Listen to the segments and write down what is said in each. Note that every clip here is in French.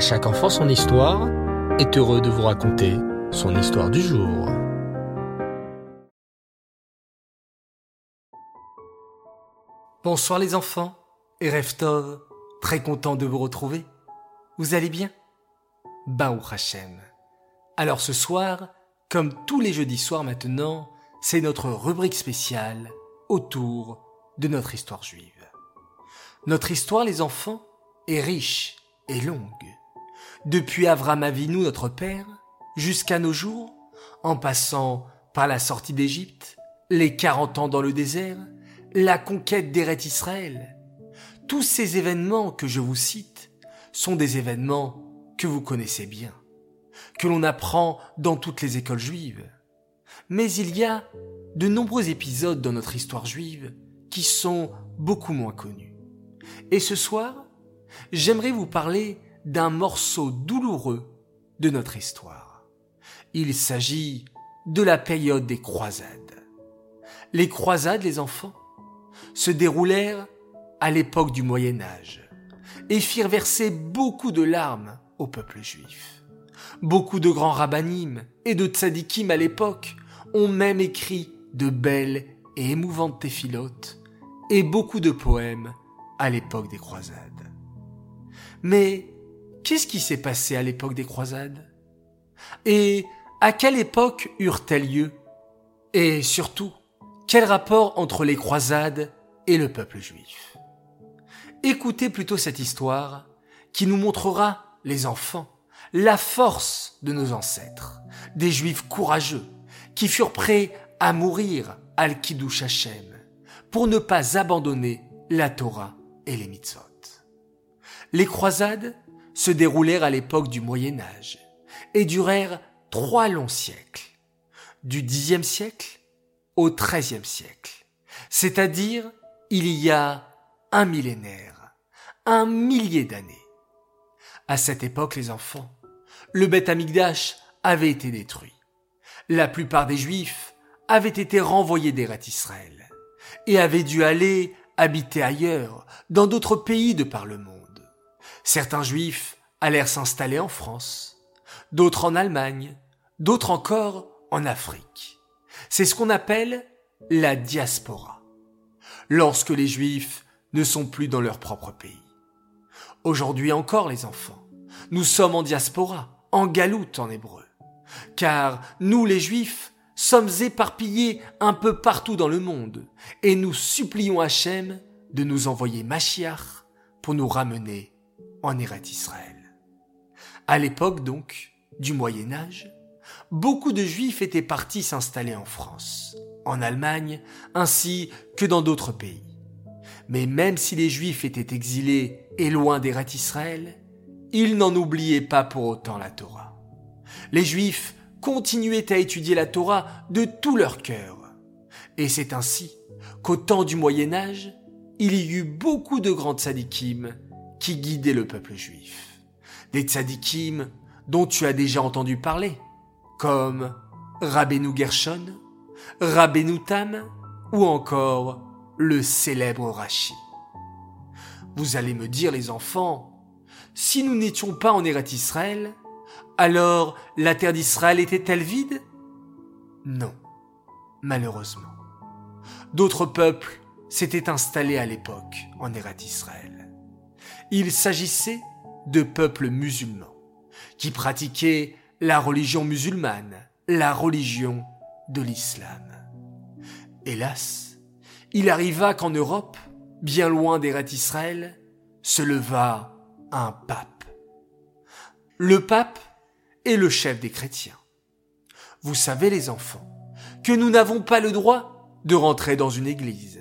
Chaque enfant son histoire est heureux de vous raconter son histoire du jour. Bonsoir les enfants et Reftov, très content de vous retrouver. Vous allez bien? Baou Hachem. Alors ce soir, comme tous les jeudis soirs maintenant, c'est notre rubrique spéciale autour de notre histoire juive. Notre histoire, les enfants, est riche et longue. Depuis Avram Avinu, notre père, jusqu'à nos jours, en passant par la sortie d'Égypte, les 40 ans dans le désert, la conquête d'Eret Israël. Tous ces événements que je vous cite sont des événements que vous connaissez bien, que l'on apprend dans toutes les écoles juives. Mais il y a de nombreux épisodes dans notre histoire juive qui sont beaucoup moins connus. Et ce soir, j'aimerais vous parler d'un morceau douloureux de notre histoire. Il s'agit de la période des croisades. Les croisades, les enfants, se déroulèrent à l'époque du Moyen Âge et firent verser beaucoup de larmes au peuple juif. Beaucoup de grands rabbinim et de tzadikim à l'époque ont même écrit de belles et émouvantes téphilotes et beaucoup de poèmes à l'époque des croisades. Mais qu'est-ce qui s'est passé à l'époque des croisades? Et à quelle époque eurent-elles lieu? Et surtout, quel rapport entre les croisades et le peuple juif? Écoutez plutôt cette histoire qui nous montrera, les enfants, la force de nos ancêtres, des juifs courageux qui furent prêts à mourir al-Kiddush Hashem pour ne pas abandonner la Torah et les mitzvot. Les croisades se déroulèrent à l'époque du Moyen Âge et durèrent trois longs siècles, du Xe siècle au XIIIe siècle, c'est-à-dire il y a un millénaire, un millier d'années. À cette époque, les enfants, le Beth Amikdash avait été détruit. La plupart des Juifs avaient été renvoyés d'Eret Israël et avaient dû aller habiter ailleurs, dans d'autres pays de par le monde. Certains Juifs allèrent s'installer en France, d'autres en Allemagne, d'autres encore en Afrique. C'est ce qu'on appelle la diaspora. Lorsque les Juifs ne sont plus dans leur propre pays. Aujourd'hui encore, les enfants, nous sommes en diaspora, en galoute en hébreu. Car nous, les Juifs, sommes éparpillés un peu partout dans le monde, et nous supplions Hachem de nous envoyer Machiach pour nous ramener en Eret Israël. À l'époque donc du Moyen Âge, beaucoup de Juifs étaient partis s'installer en France, en Allemagne, ainsi que dans d'autres pays. Mais même si les Juifs étaient exilés et loin d'Eret Israël, ils n'en oubliaient pas pour autant la Torah. Les Juifs continuaient à étudier la Torah de tout leur cœur. Et c'est ainsi qu'au temps du Moyen Âge, il y eut beaucoup de grands tzadikim qui guidaient le peuple juif des tzadikim dont tu as déjà entendu parler, comme Rabbeinu Gershon, Rabbeinu Tam ou encore le célèbre Rashi. Vous allez me dire, les enfants, si nous n'étions pas en Eret Israël, alors la terre d'Israël était-elle vide? Non, malheureusement. D'autres peuples s'étaient installés à l'époque en Eret Israël. Il s'agissait de peuples musulmans, qui pratiquaient la religion musulmane, la religion de l'islam. Hélas, il arriva qu'en Europe, bien loin d'Eret Israël, se leva un pape. Le pape est le chef des chrétiens. Vous savez les enfants, que nous n'avons pas le droit de rentrer dans une église,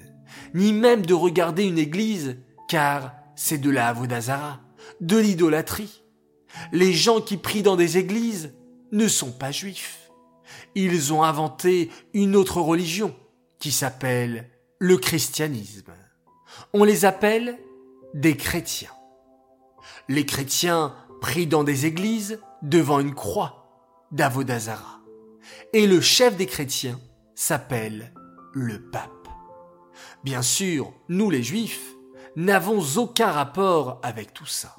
ni même de regarder une église, car c'est de la Avodazara, de l'idolâtrie. Les gens qui prient dans des églises ne sont pas juifs. Ils ont inventé une autre religion qui s'appelle le christianisme. On les appelle des chrétiens. Les chrétiens prient dans des églises devant une croix d'Avodazara. Et le chef des chrétiens s'appelle le pape. Bien sûr, nous les juifs n'avons aucun rapport avec tout ça.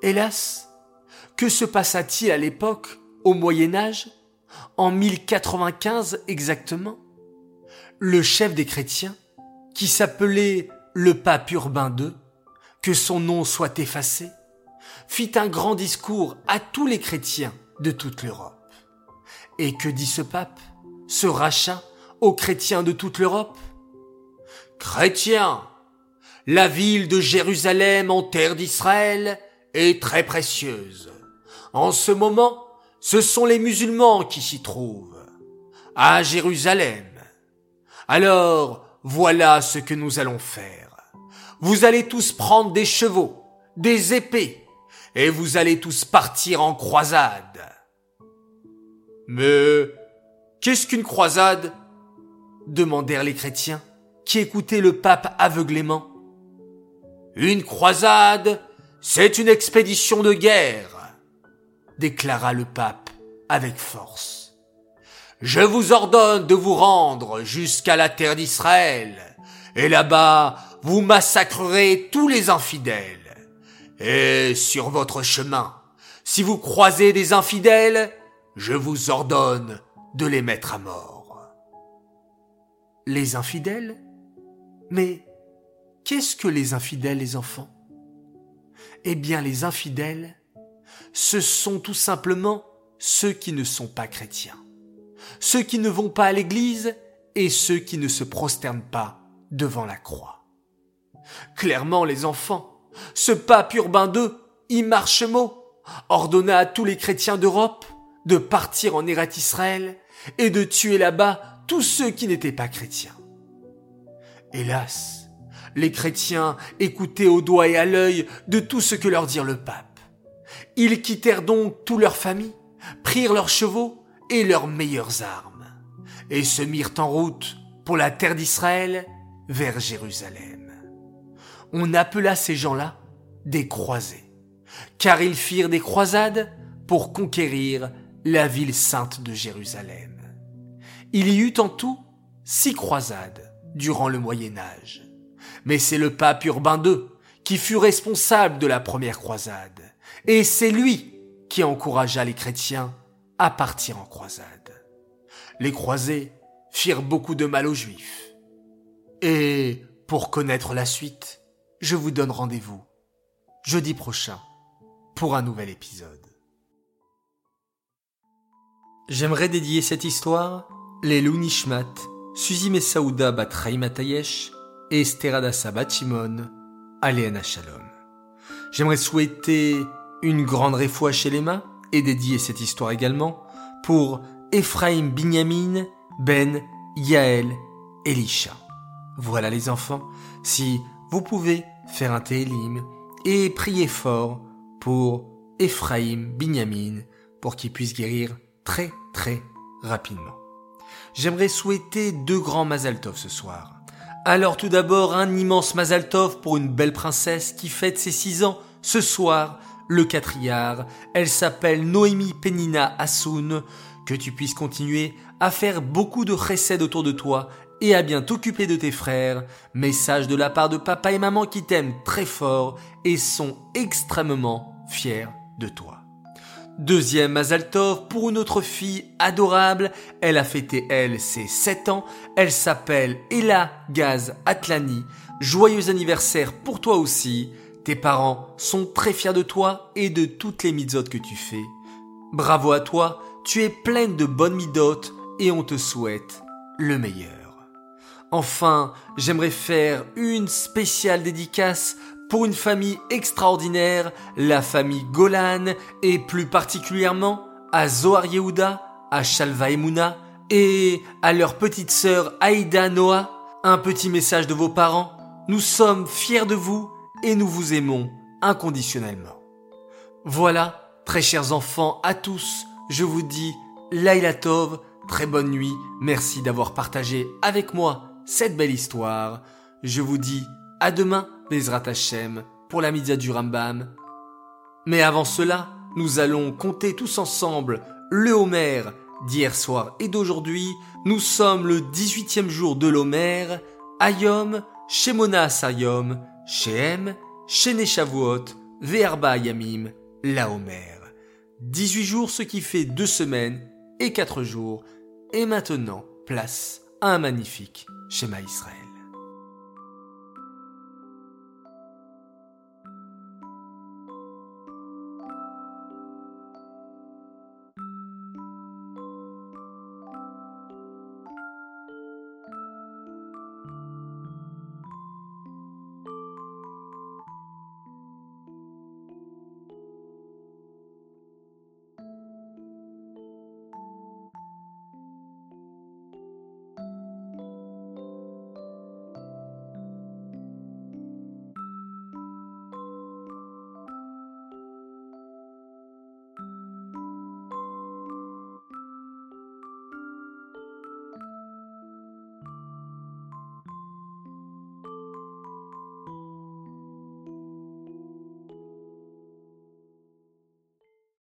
Hélas, que se passa-t-il à l'époque, au Moyen Âge, en 1095 exactement? Le chef des chrétiens, qui s'appelait le pape Urbain II, que son nom soit effacé, fit un grand discours à tous les chrétiens de toute l'Europe. Et que dit ce pape, ce rachat aux chrétiens de toute l'Europe? Chrétiens, la ville de Jérusalem en terre d'Israël est très précieuse. En ce moment, ce sont les musulmans qui s'y trouvent, à Jérusalem. Alors, voilà ce que nous allons faire. Vous allez tous prendre des chevaux, des épées, et vous allez tous partir en croisade. Mais qu'est-ce qu'une croisade? demandèrent les chrétiens, qui écoutaient le pape aveuglément. Une croisade, c'est une expédition de guerre, déclara le pape avec force. Je vous ordonne de vous rendre jusqu'à la terre d'Israël, et là-bas vous massacrerez tous les infidèles. Et sur votre chemin, si vous croisez des infidèles, je vous ordonne de les mettre à mort. Les infidèles? Mais qu'est-ce que les infidèles, les enfants? Eh bien, les infidèles, ce sont tout simplement ceux qui ne sont pas chrétiens, ceux qui ne vont pas à l'église et ceux qui ne se prosternent pas devant la croix. Clairement, les enfants, ce pape Urbain II, Immarchemo, ordonna à tous les chrétiens d'Europe de partir en Erat Israël et de tuer là-bas tous ceux qui n'étaient pas chrétiens. Hélas, les chrétiens écoutaient au doigt et à l'œil de tout ce que leur dit le pape. Ils quittèrent donc toute leur famille, prirent leurs chevaux et leurs meilleures armes, et se mirent en route pour la terre d'Israël vers Jérusalem. On appela ces gens-là des croisés, car ils firent des croisades pour conquérir la ville sainte de Jérusalem. Il y eut en tout six croisades durant le Moyen Âge. Mais c'est le pape Urbain II qui fut responsable de la première croisade, et c'est lui qui encouragea les chrétiens à partir en croisade. Les croisés firent beaucoup de mal aux juifs. Et pour connaître la suite, je vous donne rendez-vous jeudi prochain pour un nouvel épisode. J'aimerais dédier cette histoire les Nishmat, Suzy Messaouda bat Matayesh et Esterada Sabat Shimon, Aléana Shalom. J'aimerais souhaiter une grande réfoua chez les mains et dédier cette histoire également pour Ephraim Binyamin Ben Yael Elisha. Voilà les enfants, si vous pouvez faire un télim et prier fort pour Ephraim Binyamin pour qu'il puisse guérir très très rapidement. J'aimerais souhaiter deux grands Mazaltov ce soir. Alors tout d'abord un immense Mazaltov pour une belle princesse qui fête ses six ans ce soir, le quatriard. Elle s'appelle Noémie Penina Asoun. Que tu puisses continuer à faire beaucoup de recèdes autour de toi et à bien t'occuper de tes frères. Message de la part de papa et maman qui t'aiment très fort et sont extrêmement fiers de toi. Deuxième Mazaltov pour une autre fille adorable. Elle a fêté, elle, ses 7 ans. Elle s'appelle Ella Gaz Atlani. Joyeux anniversaire pour toi aussi. Tes parents sont très fiers de toi et de toutes les mitzot que tu fais. Bravo à toi, tu es pleine de bonnes midot et on te souhaite le meilleur. Enfin, j'aimerais faire une spéciale dédicace pour une famille extraordinaire, la famille Golan, et plus particulièrement à Zohar Yehuda, à Shalva Emouna, et à leur petite sœur Aïda Noah, un petit message de vos parents. Nous sommes fiers de vous et nous vous aimons inconditionnellement. Voilà, très chers enfants, à tous, je vous dis Laila Tov, très bonne nuit, merci d'avoir partagé avec moi cette belle histoire. Je vous dis à demain Bezrat Hashem, pour la média du Rambam. Mais avant cela, nous allons compter tous ensemble le Homer d'hier soir et d'aujourd'hui. Nous sommes le 18e jour de l'Homer. Ayom, Shemona Sayom, Shehem, Shene Shavuot, Verba Yamim, la Homer. 18 jours, ce qui fait deux semaines et quatre jours. Et maintenant, place à un magnifique schéma Israël.